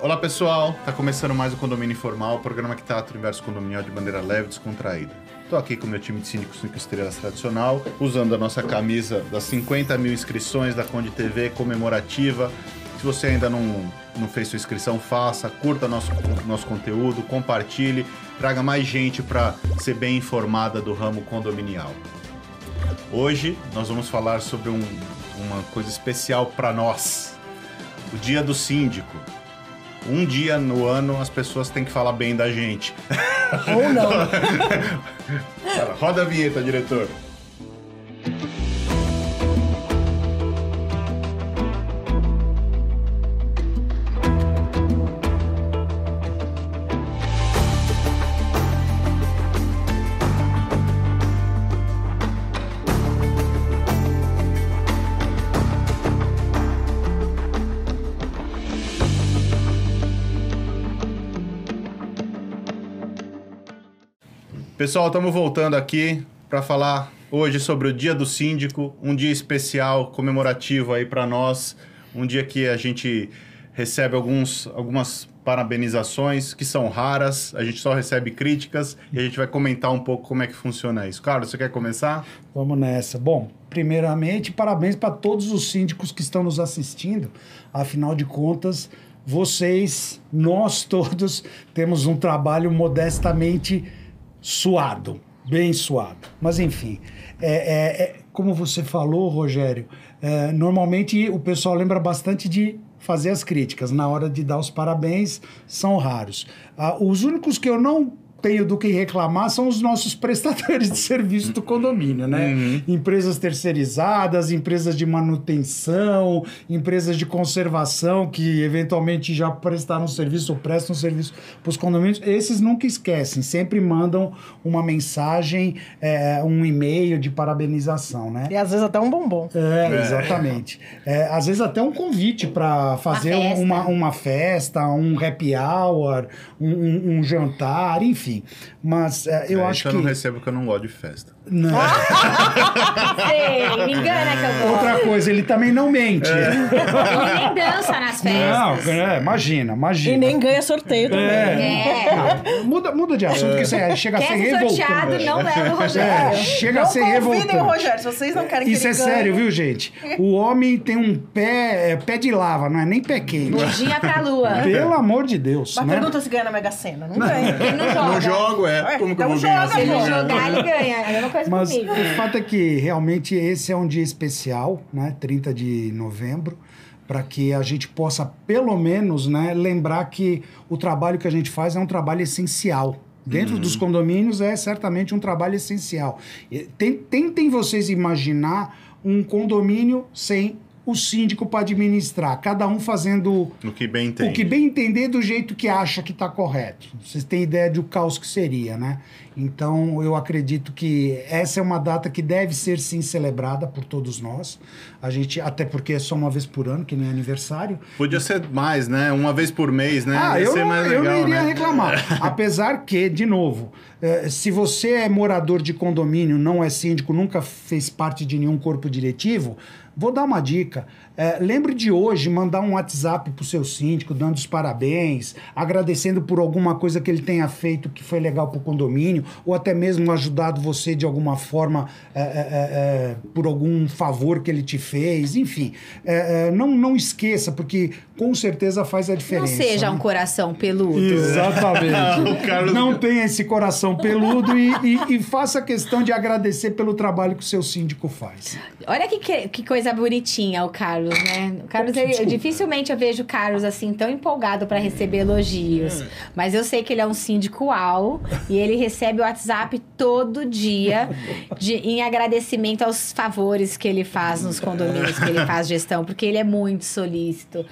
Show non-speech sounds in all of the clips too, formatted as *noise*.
Olá pessoal, tá começando mais o Condomínio Informal, o programa que trata o universo condominial de maneira leve e descontraída. Tô aqui com o meu time de síndicos 5 estrelas tradicional, usando a nossa camisa das 50 mil inscrições da Conde TV comemorativa. Se você ainda não, não fez sua inscrição, faça, curta nosso, nosso conteúdo, compartilhe, traga mais gente para ser bem informada do ramo condominial. Hoje nós vamos falar sobre um, uma coisa especial para nós, o Dia do Síndico. Um dia no ano as pessoas têm que falar bem da gente. Ou não. *laughs* Roda a vinheta, diretor. Pessoal, estamos voltando aqui para falar hoje sobre o Dia do Síndico, um dia especial, comemorativo aí para nós, um dia que a gente recebe alguns, algumas parabenizações que são raras, a gente só recebe críticas e a gente vai comentar um pouco como é que funciona isso. Carlos, você quer começar? Vamos nessa. Bom, primeiramente, parabéns para todos os síndicos que estão nos assistindo. Afinal de contas, vocês, nós todos, temos um trabalho modestamente suado, bem suado. Mas enfim, é, é, é como você falou, Rogério, é, normalmente o pessoal lembra bastante de fazer as críticas. Na hora de dar os parabéns, são raros. Ah, os únicos que eu não tenho do que reclamar são os nossos *laughs* prestadores de serviço do condomínio, né? Uhum. Empresas terceirizadas, empresas de manutenção, empresas de conservação que eventualmente já prestaram serviço ou prestam serviço para os condomínios. Esses nunca esquecem, sempre mandam uma mensagem, é, um e-mail de parabenização, né? E às vezes até um bombom. É, é. exatamente. É, às vezes até um convite para fazer uma festa. Uma, uma festa, um happy hour, um, um, um jantar, enfim enfim. Mas uh, eu é, acho que. eu não recebo porque eu não gosto de festa. Não. *laughs* Sei, me engana que eu gosto. Outra coisa, ele também não mente. É. Ele nem dança nas festas. Não, é, imagina, imagina. E nem ganha sorteio também. É. é. muda, muda de assunto, que você chega Quer a ser revoltante. sorteado, não leva o Rogério. É, chega não a ser revoltante. o Rogério, se vocês não querem que Isso é ganhe. sério, viu, gente? O homem tem um pé, pé de lava, não é nem pé quente. Bundinha pra lua. Pelo amor de Deus. Mas né? pergunta se ganha na Mega Sena. Não ganha. Ele não joga. Não jogo, é. Como que eu então vou ganhar? joga, Se ele jogar, ele ganha. É a coisa Mas comigo. o fato é que realmente esse é um dia especial, né? 30 de novembro, para que a gente possa, pelo menos, né, lembrar que o trabalho que a gente faz é um trabalho essencial. Dentro dos condomínios é certamente um trabalho essencial. Tem- Tentem vocês imaginar um condomínio sem o síndico para administrar, cada um fazendo No que bem o que bem entender do jeito que acha que está correto. Vocês têm ideia do caos que seria, né? Então, eu acredito que essa é uma data que deve ser sim celebrada por todos nós. A gente, até porque é só uma vez por ano, que nem aniversário. Podia ser mais, né? Uma vez por mês, né? Ah, Ia eu não, mais eu legal, não iria né? reclamar. *laughs* Apesar que, de novo, eh, se você é morador de condomínio, não é síndico, nunca fez parte de nenhum corpo diretivo, vou dar uma dica. Eh, lembre de hoje mandar um WhatsApp pro seu síndico, dando os parabéns, agradecendo por alguma coisa que ele tenha feito que foi legal pro condomínio, ou até mesmo ajudado você de alguma forma eh, eh, eh, eh, por algum favor que ele te fez, enfim. Eh, não, não esqueça, porque com certeza faz a Não diferença. seja né? um coração peludo. Exatamente. *laughs* Carlos- Não tenha esse coração peludo e, e- e faça questão de agradecer pelo trabalho que o seu síndico faz. Olha que, que, que coisa bonitinha o Carlos, né? O Carlos, ele- Desculpa. dificilmente eu vejo o Carlos assim tão empolgado para receber elogios. Mas eu sei que ele é um síndico uau e ele recebe o WhatsApp todo dia de- em agradecimento aos favores que ele faz nos condomínios que ele faz gestão, porque ele é muito solícito.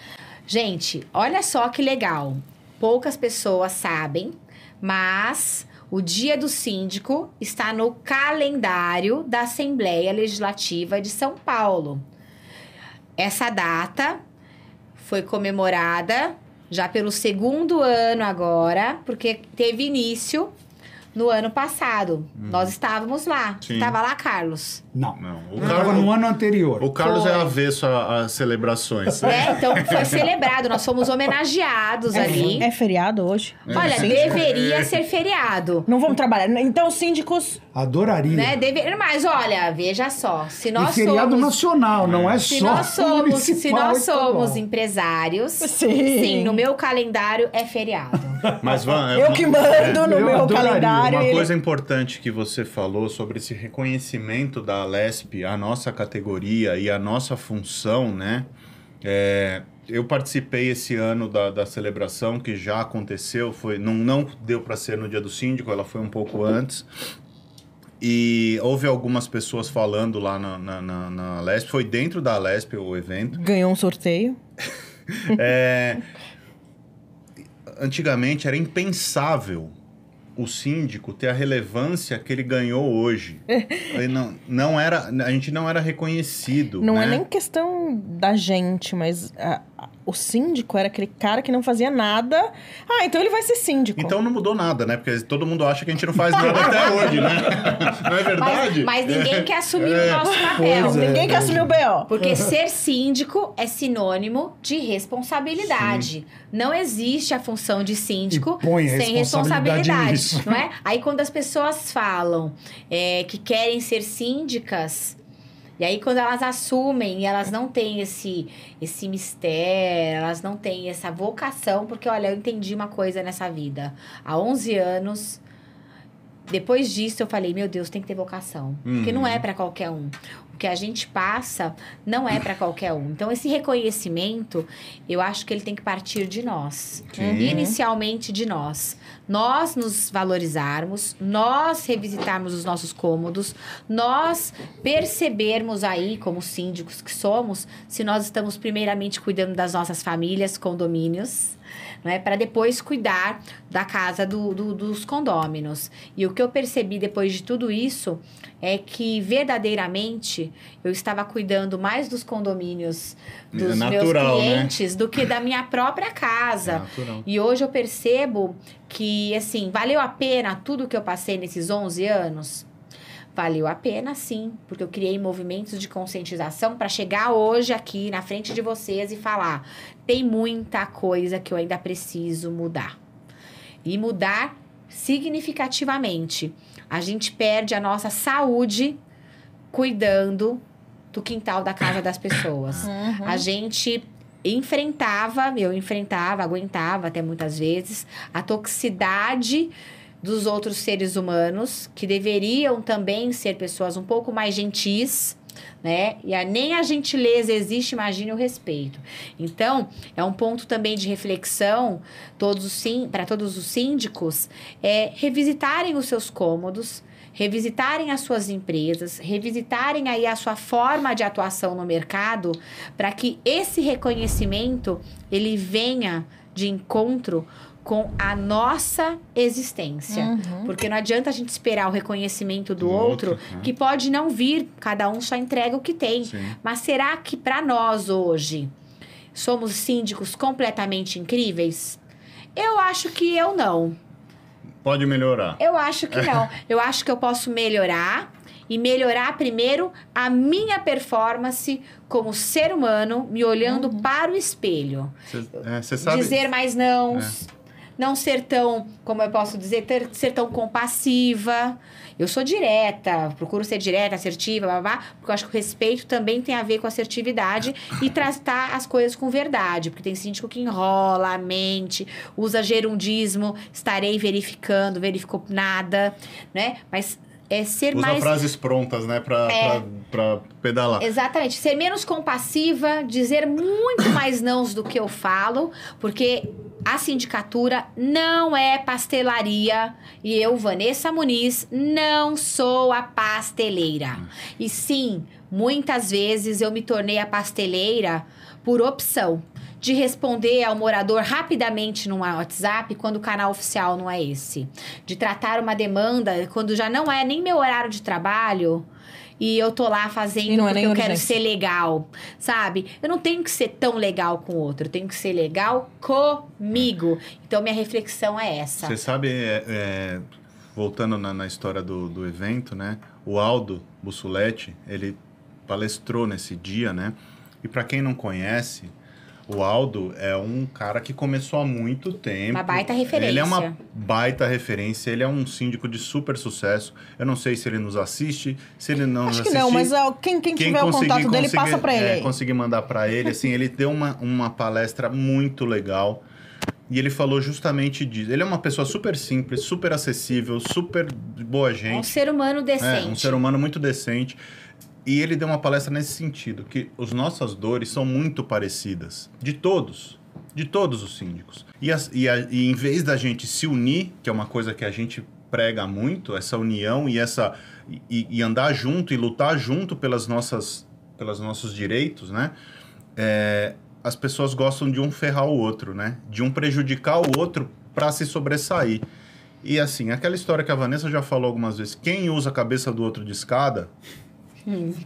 Gente, olha só que legal. Poucas pessoas sabem, mas o dia do síndico está no calendário da Assembleia Legislativa de São Paulo. Essa data foi comemorada já pelo segundo ano agora, porque teve início no ano passado. Nós estávamos lá. Hum. Sim. Estava lá, Carlos? Não. Não. O estava no Carlos, ano anterior. o Carlos Foi. é avesso a- às celebrações. É, então foi celebrado. Nós fomos homenageados ali. É feriado hoje? Olha, Sim. deveria ser feriado. Não vamos trabalhar. Então, os síndicos. Adoraria. Né? Deve... Mas olha, veja só. Se e nós feriado somos. nacional, não é Se só nós somos, se nós e estadual. somos empresários, Sim. sim, no meu calendário é feriado. Mas Van, é Eu uma- que mando é, no eu meu calendário. Uma ele- coisa importante que você falou sobre esse reconhecimento da Lesp, a nossa categoria e a nossa função, né? É, eu participei esse ano da, da celebração que já aconteceu, foi não, não deu para ser no dia do síndico, ela foi um pouco antes. E houve algumas pessoas falando lá na, na, na, na Lesp, foi dentro da Lesp o evento. Ganhou um sorteio. *laughs* É, antigamente era impensável o síndico ter a relevância que ele ganhou hoje. *laughs* Ele não, não era, a gente não era reconhecido. Não né? é nem questão da gente, mas a- a- o síndico era aquele cara que não fazia nada. Ah, então ele vai ser síndico. Então não mudou nada, né? Porque todo mundo acha que a gente não faz nada *laughs* até hoje, né? *laughs* Não é verdade? Mas, mas ninguém quer assumir É. o nosso papel. É. Ninguém quer assumir o B.O. Porque ser síndico é sinônimo de responsabilidade. Não existe a função de síndico põe a sem responsabilidade responsabilidade, não é? Aí quando as pessoas falam é, que querem ser síndicas, e aí quando elas assumem e elas não têm esse, esse mistério, elas não têm essa vocação, porque olha, eu entendi uma coisa nessa vida. Há 11 anos, depois disso eu falei, meu Deus, tem que ter vocação. Porque não Uhum. é para qualquer um. O que a gente passa não é para qualquer um. Então, esse reconhecimento, eu acho que ele tem que partir de nós. Sim. Inicialmente de nós. Nós nos valorizarmos, nós revisitarmos os nossos cômodos, nós percebermos aí, como síndicos que somos, se nós estamos primeiramente cuidando das nossas famílias, condomínios, não é? Para depois cuidar da casa do, do- dos condôminos. E o que eu percebi depois de tudo isso é que verdadeiramente eu estava cuidando mais dos condomínios dos É natural, meus né? clientes do que da minha própria É casa. natural. E hoje eu percebo que, assim, valeu a pena tudo que eu passei nesses 11 anos? Valeu a pena, sim, porque eu criei movimentos de conscientização para chegar hoje aqui na frente de vocês e falar: tem muita coisa que eu ainda preciso mudar. E mudar significativamente. A gente perde a nossa saúde cuidando do quintal da casa das pessoas. Uhum. A gente enfrentava, eu enfrentava, aguentava até muitas vezes, a toxicidade dos outros seres humanos, que deveriam também ser pessoas um pouco mais gentis, né? E a, nem a gentileza existe, imagine o respeito. Então, é um ponto também de reflexão todos para todos os síndicos, é revisitarem os seus cômodos, revisitarem as suas empresas, revisitarem aí a sua forma de atuação no mercado, para que esse reconhecimento ele venha de encontro com a nossa existência. Uhum. Porque não adianta a gente esperar o reconhecimento do Do outro, outro, né? que pode não vir, cada um só entrega o que tem. Sim. Mas será que para nós hoje somos síndicos completamente incríveis? Eu acho que eu não. Pode melhorar. Eu acho que não. *laughs* Eu acho que eu posso melhorar e melhorar primeiro a minha performance como ser humano, me olhando para o espelho. Você sabe. Dizer mais não, não ser tão, como eu posso dizer, ter- ser tão compassiva. Eu sou direta, procuro ser direta, assertiva, blá, blá, porque eu acho que o respeito também tem a ver com assertividade *laughs* e tratar as coisas com verdade. Porque tem síndico que enrola, mente, usa gerundismo, estarei verificando, verificou nada, né? Mas é ser Usa mais frases prontas, né? Pra, É. pra, pra pedalar. Exatamente. Ser menos compassiva, dizer muito *coughs* mais nãos do que eu falo, porque a sindicatura não é pastelaria e eu, Vanessa Muniz, não sou a pasteleira. E sim, muitas vezes eu me tornei a pasteleira por opção. De responder ao morador rapidamente no WhatsApp quando o canal oficial não é esse. De tratar uma demanda quando já não é nem meu horário de trabalho e eu tô lá fazendo não é porque eu quero ser legal, sabe? Eu não tenho que ser tão legal com o outro, eu tenho que ser legal comigo. Então minha reflexão é essa. Você sabe, é, é, voltando na, na história do, do evento, né? O Aldo Bussoletti, ele palestrou nesse dia, né? E para quem não conhece, o Aldo é um cara que começou há muito tempo. Uma baita referência. Ele é uma baita referência, ele é um síndico de super sucesso. Eu não sei se ele nos assiste, se ele não Acho nos que não, assiste. mas ó, quem, quem, tiver o contato dele, passa pra ele. É, conseguir mandar pra ele, assim, ele deu uma, uma palestra muito legal. E ele falou justamente disso. Ele é uma pessoa super simples, super acessível, super boa É um gente. ser humano decente. É, um ser humano muito decente. E ele deu uma palestra nesse sentido, que as nossas dores são muito parecidas. De todos. De todos os síndicos. E, as- e a- e em vez da gente se unir, que é uma coisa que a gente prega muito, essa união e essa e, e andar junto e lutar junto pelas nossas pelos nossos direitos, né? É, as pessoas gostam de um ferrar o outro, né? De um prejudicar o outro para se sobressair. E assim, aquela história que a Vanessa já falou algumas vezes, quem usa a cabeça do outro de escada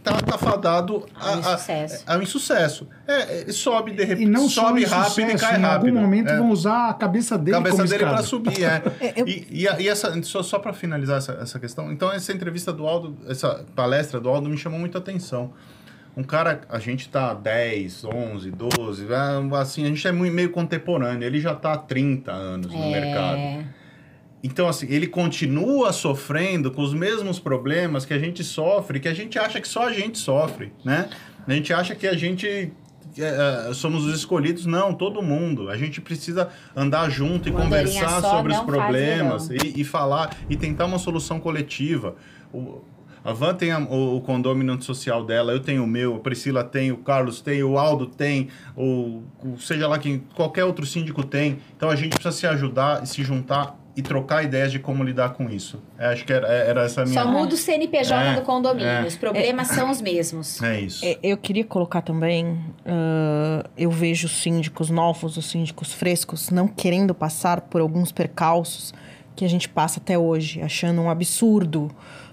tá, tá fadado a, Um a- insucesso. a um insucesso. É, é, sobe de E repente, sobe em rápido e cai em rápido. algum momento É. vão usar a cabeça dele cabeça como dele para subir, *laughs* é. Eu- E, e, a- e essa, só, só para finalizar essa, essa questão, então essa entrevista do Aldo, essa palestra do Aldo me chamou muita atenção. Um cara, a gente tá 10, 11, 12, é, assim, a gente é meio contemporâneo, ele já tá há 30 anos no mercado. Então, assim, ele continua sofrendo com os mesmos problemas que a gente sofre, que a gente acha que só a gente sofre, né? A gente acha que a gente é, é, somos os escolhidos. Não, todo mundo. A gente precisa andar junto e conversar sobre os problemas e, e falar e tentar uma solução coletiva. O, a Van tem a- o, o condômino social dela, eu tenho o meu, a Priscila tem, o Carlos tem, o Aldo tem, o, o- seja lá quem, qualquer outro síndico tem. Então a gente precisa se ajudar e se juntar e trocar ideias de como lidar com isso. É, acho que era, era essa a minha. Só muda o CNPJ É, do condomínio. é. Os problemas são os mesmos. É isso. É, Eu queria colocar também, ah, eu vejo os síndicos novos, os síndicos frescos, não querendo passar por alguns percalços que a gente passa até hoje, achando um absurdo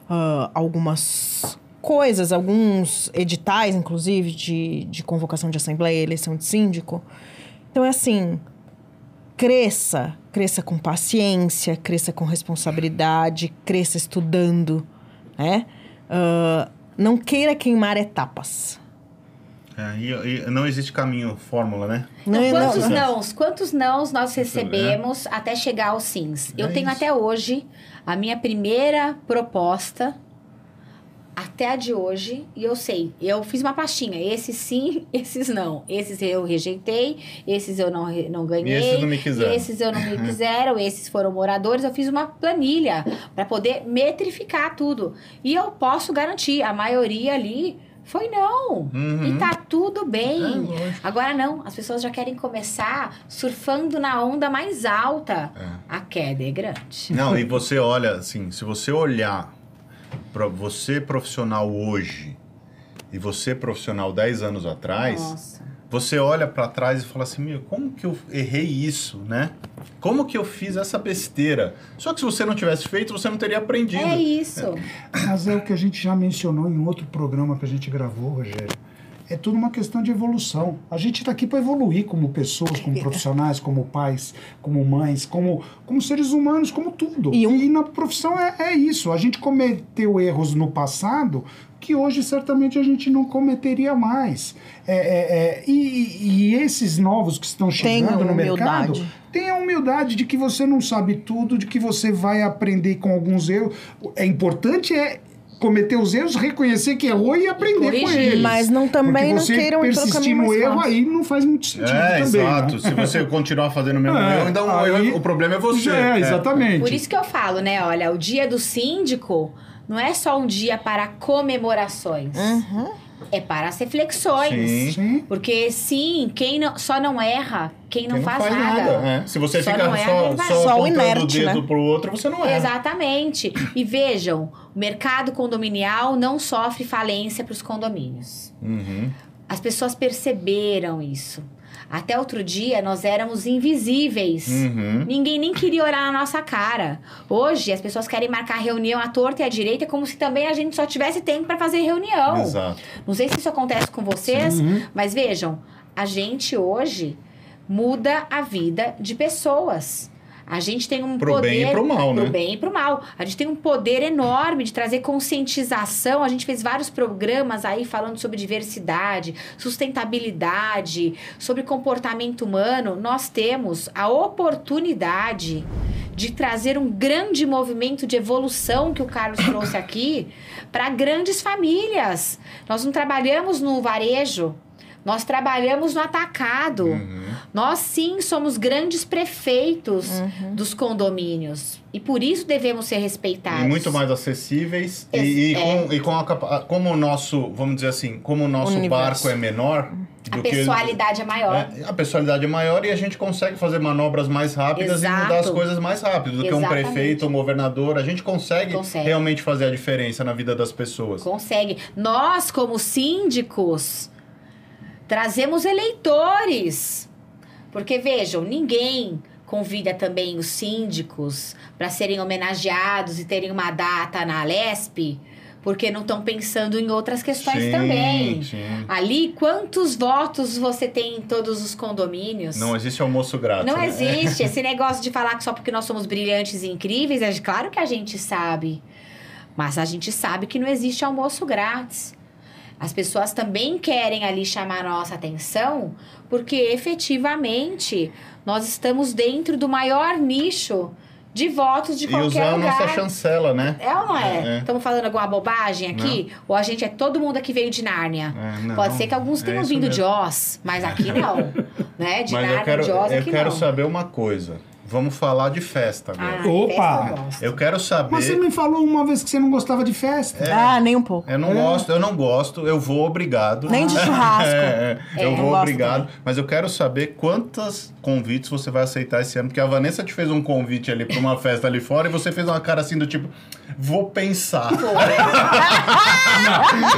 ah, algumas coisas, alguns editais, inclusive, de, de convocação de assembleia, eleição de síndico. Então é assim, cresça, cresça com paciência, cresça com responsabilidade, cresça estudando, né? Ah, não queira queimar etapas. É, e, e não existe caminho, fórmula, né? Não, não, quantos não. nãos? Quantos nãos nós recebemos até chegar aos sims? Eu É tenho isso. até hoje a minha primeira proposta até a de hoje e eu sei, eu fiz uma pastinha, esses sim, *laughs* esses não. Esses eu rejeitei, esses eu não, não ganhei. E esses não me quiseram. Esses eu não me *laughs* quiseram, esses foram moradores. Eu fiz uma planilha para poder metrificar tudo. E eu posso garantir, a maioria ali foi não. Uhum. E tá tudo bem. É. Agora não, as pessoas já querem começar surfando na onda mais alta. É. A queda é grande. Não, e você olha, assim, se você olhar você profissional hoje e você profissional 10 anos atrás, Nossa. você olha para trás e fala assim, meu, como que eu errei isso, né? Como que eu fiz essa besteira? Só que se você não tivesse feito, você não teria aprendido. É isso. Mas é o que a gente já mencionou em outro programa que a gente gravou, Rogério. É tudo uma questão de evolução. A gente está aqui para evoluir como pessoas, como *laughs* profissionais, como pais, como mães, como, como seres humanos, como tudo. E E, um- na profissão é, é isso. A gente cometeu erros no passado que hoje certamente a gente não cometeria mais. É, é, é, e, e esses novos que estão chegando no mercado. Tenha a humildade de que você não sabe tudo, de que você vai aprender com alguns erros. É importante é cometer os erros, reconhecer que errou e aprender com eles. Mas não também não queiram persistir caminho no mais erro fácil. aí não faz muito sentido É, também. exato. né? Se você continuar fazendo o mesmo É, erro, então o aí- erro- o problema é você. É, exatamente. Por isso que eu falo, né? Olha, o dia do síndico não é só um dia para comemorações. Uhum. É para as reflexões. Sim. Porque sim, quem não- só não erra quem não, Quem faz, nada. é. Se você Só fica não é só, só, Só o o inerte, dedo né? pro outro, você não é. Exatamente. E vejam, o mercado condominial não sofre falência para os condomínios. Uhum. As pessoas perceberam isso. Até outro dia nós éramos invisíveis. Uhum. Ninguém nem queria olhar na nossa cara. Hoje as pessoas querem marcar reunião à torta e à direita como se também a gente só tivesse tempo para fazer reunião. Exato. Não sei se isso acontece com vocês, Uhum. mas vejam, a gente hoje muda a vida de pessoas. A gente tem um Pro poder. bem e pro mal, né? Pro bem e pro mal. A gente tem um poder enorme de trazer conscientização. A gente fez vários programas aí falando sobre diversidade, sustentabilidade, sobre comportamento humano. Nós temos a oportunidade de trazer um grande movimento de evolução que o Carlos trouxe aqui *coughs* para grandes famílias. Nós não trabalhamos no varejo, nós trabalhamos no atacado. Uhum. Nós sim somos grandes prefeitos dos condomínios e por isso devemos ser respeitados. E muito mais acessíveis. E, e é. com, e com a como o nosso, vamos dizer assim, como o nosso Universo. barco é menor. A do que- pessoalidade é maior. É, a personalidade é maior e a gente consegue fazer manobras mais rápidas e mudar as Exato. coisas mais rápido do que um Exatamente. prefeito, um governador. A gente consegue, Consegue. realmente fazer a diferença na vida das pessoas. Consegue. Nós, como síndicos, trazemos eleitores. Porque vejam, ninguém convida também os síndicos para serem homenageados e terem uma data na Alesp, porque não estão pensando em outras questões Sim, também. sim. Ali, quantos votos você tem em todos os condomínios? Não existe almoço grátis. Não né? existe. *laughs* Esse negócio de falar que só porque nós somos brilhantes e incríveis, é claro que a gente sabe. Mas a gente sabe que não existe almoço grátis. As pessoas também querem ali chamar a nossa atenção, porque efetivamente nós estamos dentro do maior nicho de votos de E qualquer usar a lugar. nossa chancela, né? É ou não é? É, é. Estamos falando alguma bobagem aqui? Ou a gente é todo mundo que veio de Nárnia? É, não, Pode ser que alguns é tenham isso vindo de mesmo. Oz, mas aqui *laughs* não. né? De Mas Nárnia, eu quero, de Oz eu aqui quero não. saber uma coisa. Vamos falar de festa agora. Ah, Opa! festa eu gosto. Eu quero saber. Mas você me falou uma vez que você não gostava de festa. Ah, nem um pouco. Eu não gosto, eu não gosto, eu vou obrigado. Nem de churrasco. *laughs* É, é, eu É, vou não obrigado. também. Mas eu quero saber quantos convites você vai aceitar esse ano. Porque a Vanessa te fez um convite ali pra uma festa ali fora e você fez uma cara assim do tipo, vou pensar. *laughs*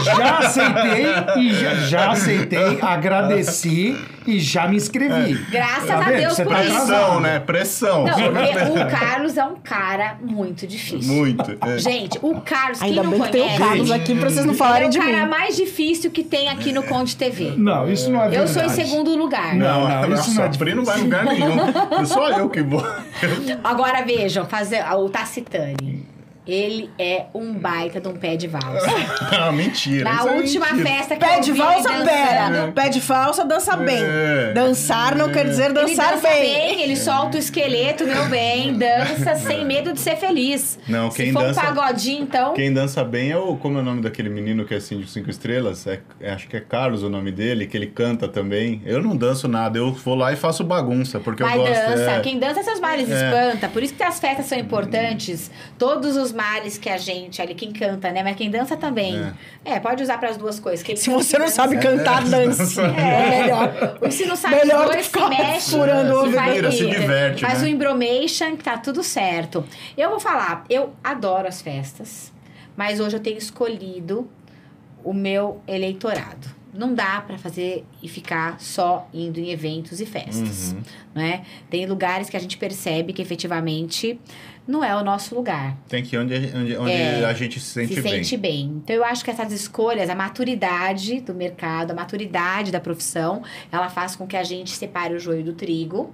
Já aceitei e já, já aceitei, agradeci e já me inscrevi. Graças Tá a vendo? Deus Você por tá isso. Pressão, né? Pressão. Não, porque *laughs* o Carlos é um cara muito difícil. Muito. é. Gente, o Carlos, Ainda quem bem não que tem o conhece, Carlos aqui pra vocês não ele é falarem o de cara mim. mais difícil que tem aqui no Conde TV. Não, isso não é Eu verdade. sou em segundo lugar. Não, não, Nossa, isso não é não vai em lugar nenhum. Só eu que vou. *laughs* Agora vejam, fazer o Tacitani. Ele é um baita de um pé de valsa. *laughs* Ah, mentira. Na isso é última mentira. festa que Pé eu de valsa, ele pera. dançando, Pé de falsa, dança bem. É. Dançar não quer dizer Ele dançar dança bem. bem, ele solta o esqueleto, meu bem, dança *laughs* sem medo de ser feliz. Não, Se quem for dança- um pagodinho, então. Quem dança bem é o. Como é o nome daquele menino que é assim de cinco estrelas? É, é- acho que é Carlos o nome dele, que ele canta também. Eu não danço nada, eu vou lá e faço bagunça, porque Mas eu gosto. dança. é. Quem dança seus males É. espanta. Por isso que as festas são importantes. Todos os males que a gente ali, quem canta, né? Mas quem dança também. É, pode usar para as duas coisas. Quem Se canta você não dança. sabe cantar, dance. É *laughs* melhor. Se não sabe Melhor dois, se mexe. furando o vai se diverte, Faz né? o embromation que tá tudo certo. Eu vou falar, eu adoro as festas, mas hoje eu tenho escolhido o meu eleitorado. Não dá pra fazer e ficar só indo em eventos e festas, Uhum. né? Tem lugares que a gente percebe que efetivamente não é o nosso lugar Tem que ir onde, a- onde, onde É, a gente se sente se bem. sente bem. Então eu acho que essas escolhas, a maturidade do mercado, a maturidade da profissão, ela faz com que a gente separe o joio do trigo.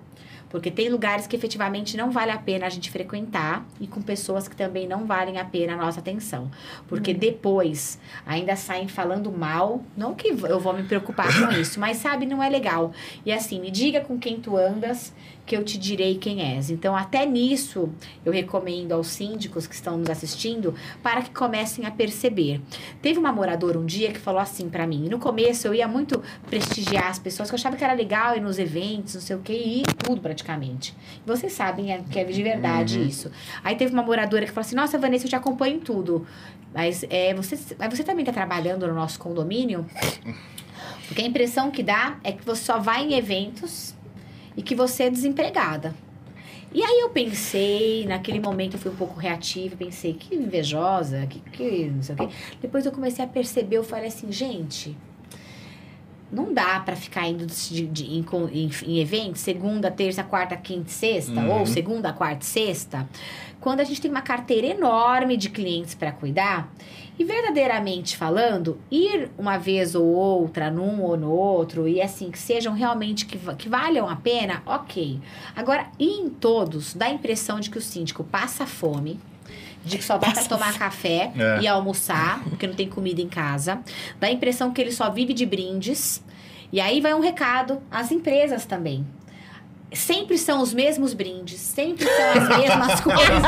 Porque tem lugares que efetivamente não vale a pena a gente frequentar e com pessoas que também não valem a pena a nossa atenção. Porque depois ainda saem falando mal. Não que eu vou me preocupar com *coughs* isso, mas sabe, não é legal. E assim, me diga com quem tu andas, que eu te direi quem és. Então, até nisso, eu recomendo aos síndicos que estão nos assistindo para que comecem a perceber. Teve uma moradora um dia que falou assim pra mim. No começo, eu ia muito prestigiar as pessoas, que eu achava que era legal ir nos eventos, não sei o que, e ir tudo praticamente. Vocês sabem é, que é de verdade isso. Aí teve uma moradora que falou assim: Nossa, Vanessa, eu te acompanho em tudo. Mas, é, você, mas você também está trabalhando no nosso condomínio? Porque a impressão que dá é que você só vai em eventos e que você é desempregada. E aí eu pensei, naquele momento eu fui um pouco reativa, pensei, que invejosa, que, que não sei o quê. Depois eu comecei a perceber, eu falei assim, gente, não dá para ficar indo de, de- em, em, em eventos segunda, terça, quarta, quinta e sexta, Uhum. ou segunda, quarta e sexta, quando a gente tem uma carteira enorme de clientes para cuidar. E verdadeiramente falando, ir uma vez ou outra, num ou no outro, e assim, que sejam realmente que, que valham a pena, ok. Agora, ir em todos, dá a impressão de que o síndico passa fome, de que só vai para Passa tomar café É. e almoçar, porque não tem comida em casa. Dá a impressão que ele só vive de brindes. E aí vai um recado às empresas também. Sempre são os mesmos brindes, sempre são as mesmas *laughs* coisas,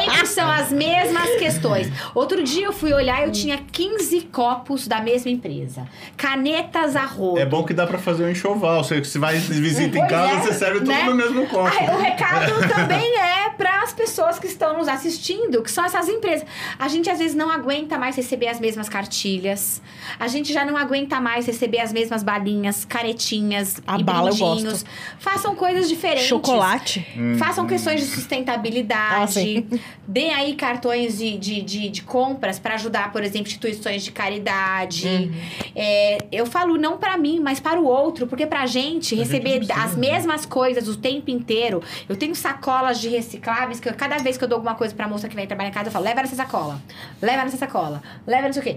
sempre são as mesmas questões. Outro dia eu fui olhar e eu tinha 15 copos da mesma empresa. Canetas a rodo. É bom que dá pra fazer um enxoval. Você, você vai *laughs* visita em Pois casa, é, você serve tudo né? no mesmo copo. Ah, o recado *laughs* também é para as pessoas que estão nos assistindo, que são essas empresas. A gente às vezes não aguenta mais receber as mesmas cartilhas. A gente já não aguenta mais receber as mesmas balinhas, caretinhas A e bala eu brindinhos. gosto. Façam coisas diferentes. Chocolate. Façam questões de sustentabilidade. Ah. *laughs* Deem aí cartões de, de, de, de compras para ajudar, por exemplo, instituições de caridade. Uhum. É, eu falo não para mim, mas para o outro, porque pra gente receber precisa, as né? mesmas coisas o tempo inteiro. Eu tenho sacolas de recicláveis que eu- cada vez que eu dou alguma coisa pra moça que vem trabalhar em casa, eu falo: leva nessa sacola, leva nessa sacola, leva não sei o quê.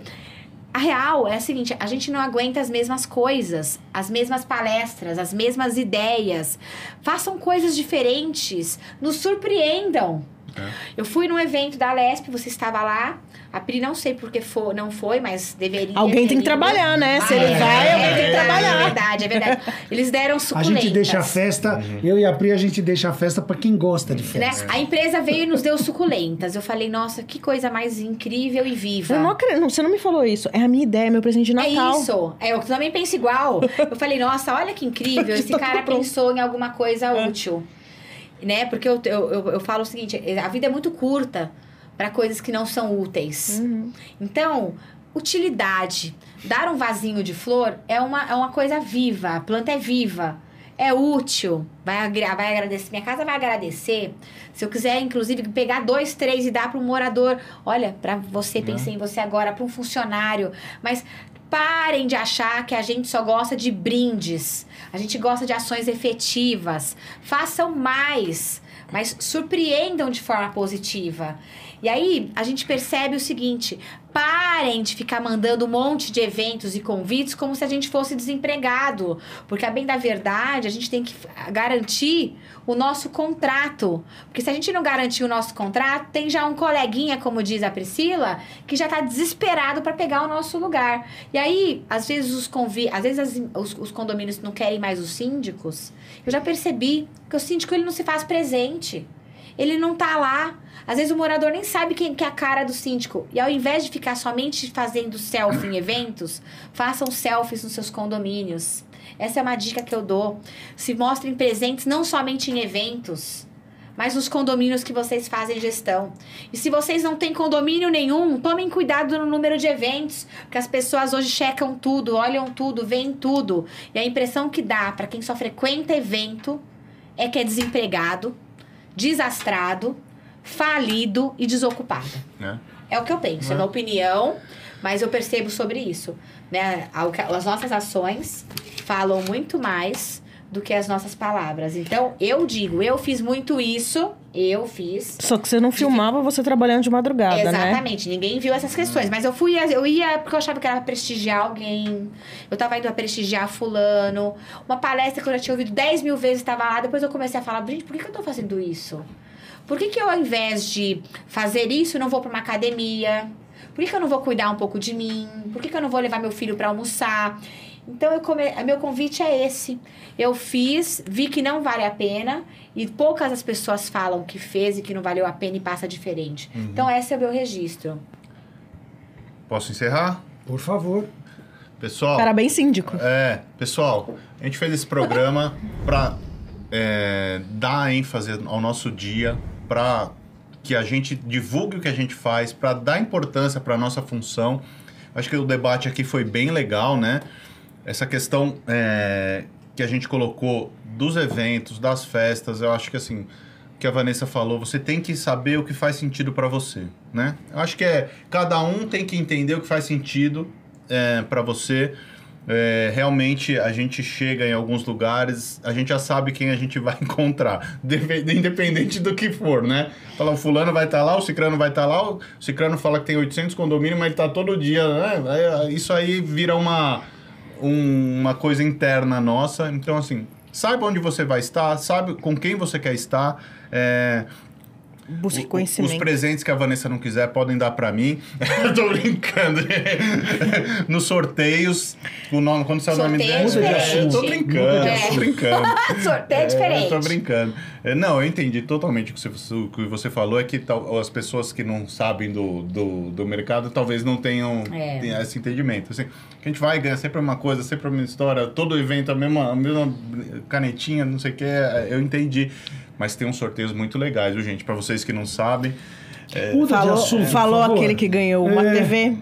A real é a seguinte: a gente não aguenta as mesmas coisas, as mesmas palestras, as mesmas ideias. Façam coisas diferentes, nos surpreendam. É. Eu fui num evento da Lesp, você estava lá. A Pri não sei porque foi, não foi, mas deveria. Alguém ter tem que ido. trabalhar, né? Se Ah, ele é, vai, é, alguém tem que verdade, trabalhar. É verdade, é verdade. Eles deram A suculentas. gente deixa a festa, Uhum. eu e a Pri, a gente deixa a festa pra quem gosta de Né? festa. A empresa veio e nos deu suculentas. Eu falei, nossa, que coisa mais incrível e viva. Eu não acredito, não, você não me falou isso. É a minha ideia, meu presente de É Natal. isso. É, eu também penso igual. Eu falei, nossa, olha que incrível. *laughs* Esse Tá cara pensou em alguma coisa útil. Né? Porque eu, eu, eu, eu falo o seguinte: a vida é muito curta para coisas que não são úteis. Então, utilidade. Dar um vasinho de flor é uma, é uma coisa viva. A planta é viva. É útil. Vai, vai agradecer. Minha casa vai agradecer. Se eu quiser, inclusive, pegar dois, três e dar para um morador. Olha, para você, pensei em você agora, para um funcionário. Mas parem de achar que a gente só gosta de brindes. A gente gosta de ações efetivas. Façam mais, mas surpreendam de forma positiva. E aí a gente percebe o seguinte: parem de ficar mandando um monte de eventos e convites como se a gente fosse desempregado. Porque, a bem da verdade, a gente tem que garantir o nosso contrato. Porque se a gente não garantir o nosso contrato, tem já um coleguinha, como diz a Priscila, que já está desesperado para pegar o nosso lugar. E aí, às vezes os convi às vezes as- os, os condomínios não querem mais os síndicos. Eu já percebi que o síndico ele não se faz presente. Ele não tá lá. Às vezes o morador nem sabe quem que é a cara do síndico. E ao invés de ficar somente fazendo selfie em eventos, façam selfies nos seus condomínios. Essa é uma dica que eu dou. Se mostrem presentes não somente em eventos, mas nos condomínios que vocês fazem gestão. E se vocês não têm condomínio nenhum, tomem cuidado no número de eventos, porque as pessoas hoje checam tudo, olham tudo, veem tudo. E a impressão que dá para quem só frequenta evento é que é desempregado, desastrado, falido e desocupado. né? É o que eu penso, é uma opinião, mas eu percebo sobre isso. Né? As nossas ações falam muito mais do que as nossas palavras. Então, eu digo, eu fiz muito isso, eu fiz. Só que você não filmava você trabalhando de madrugada, né? Exatamente, ninguém viu essas questões. Mas eu fui, eu ia porque eu achava que era pra prestigiar alguém. Eu tava indo a prestigiar fulano. Uma palestra que eu já tinha ouvido 10 mil vezes estava lá. Depois eu comecei a falar, gente, por que, que eu tô fazendo isso? Por que, que eu, ao invés de fazer isso, não vou pra uma academia? Por que, que eu não vou cuidar um pouco de mim? Por que, que eu não vou levar meu filho pra almoçar? Então, eu come... meu convite é esse. Eu fiz, vi que não vale a pena. E poucas as pessoas falam que fez e que não valeu a pena e passa diferente. Então, esse é o meu registro. Posso encerrar? Por favor. Pessoal, Parabéns, síndico. é, pessoal, a gente fez esse programa *laughs* para dar ênfase ao nosso dia, para que a gente divulgue o que a gente faz, para dar importância para nossa função. Acho que o debate aqui foi bem legal, né? Essa questão é, que a gente colocou dos eventos, das festas, eu acho que assim, que a Vanessa falou, você tem que saber o que faz sentido para você, né? Eu acho que é cada um tem que entender o que faz sentido é, para você é, realmente a gente chega em alguns lugares, a gente já sabe quem a gente vai *laughs* encontrar, independente do que for, né? Fala, o fulano vai estar lá, o cicrano vai estar lá, o cicrano fala que tem 800 condomínios, mas ele tá todo dia, né? Isso aí vira uma, um- uma coisa interna nossa. Então, assim, saiba onde você vai estar, sabe com quem você quer estar. é, Busque conhecimento. Os presentes que a Vanessa não quiser podem dar pra mim. *laughs* Eu tô brincando. *laughs* Nos sorteios, o nome, quando sai o nome dela. *laughs* é eu tô brincando, É. eu tô brincando. Sorteio É, diferente. eu tô brincando. É, Não, eu entendi totalmente o que você, o que você falou. É que tal- as pessoas que não sabem do, do, do mercado talvez não tenham, É. tenham esse entendimento. Assim, que a gente vai ganhar sempre uma coisa, sempre uma história, todo evento a mesma, a mesma canetinha, não sei o que. Eu entendi. Mas tem uns sorteios muito legais, viu, gente? Pra vocês que não sabem. De Falou, assunto, falou aquele que ganhou uma É. TV,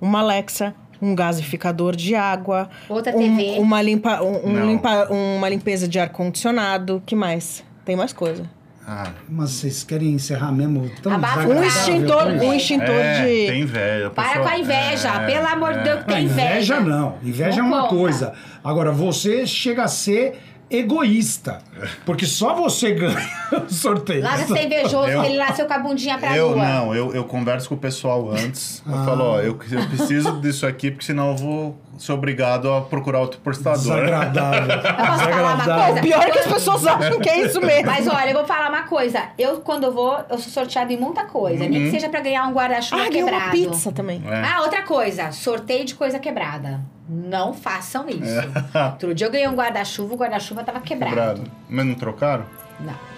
uma Alexa, um gasificador de água, Outra um- TV. uma, limpa, um- um limpa- uma limpeza de ar-condicionado. que mais? Tem mais coisa. Ah, Mas vocês querem encerrar mesmo tão Abafa Um extintor, um extintor é, de. tem inveja. a Para com a inveja, é, pelo amor de Deus, que Ah, tem inveja inveja. não. Inveja é Não uma conta. coisa. Agora, você chega a ser egoísta. Porque só você ganha *laughs* o sorteio. Larga ser invejoso, Eu- que ele nasceu com a bundinha pra Eu lua. não, eu, eu converso com o pessoal antes. Eu Ah. falo, ó, eu, eu preciso disso aqui, porque senão eu vou ser obrigado a procurar outro prestador. Desagradável. Eu posso falar uma Desagradável. coisa? O pior é que as pessoas acham que é isso *laughs* mesmo. Mas olha, eu vou falar uma coisa. Eu, quando eu vou, eu sou sorteada em muita coisa. Nem que seja pra ganhar um guarda-chuva ah, quebrado. uma pizza também. É. Ah, outra coisa. Sorteio de coisa quebrada. Não façam isso. *laughs* Outro dia eu ganhei um guarda-chuva, o guarda-chuva tava quebrado. Quebrado. Mas não trocaram? Não.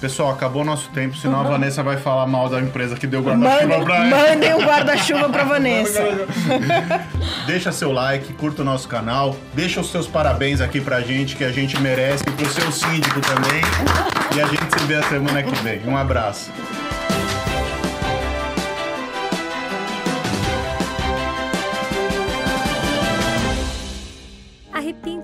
Pessoal, acabou nosso tempo, senão a Vanessa vai falar mal da empresa que deu guarda-chuva pra ela. mandem o guarda-chuva pra *laughs* Vanessa. *laughs* Deixa seu like, curta o nosso canal, deixa os seus parabéns aqui pra gente, que a gente merece, e pro seu síndico também. E a gente se vê a semana que vem. Um abraço.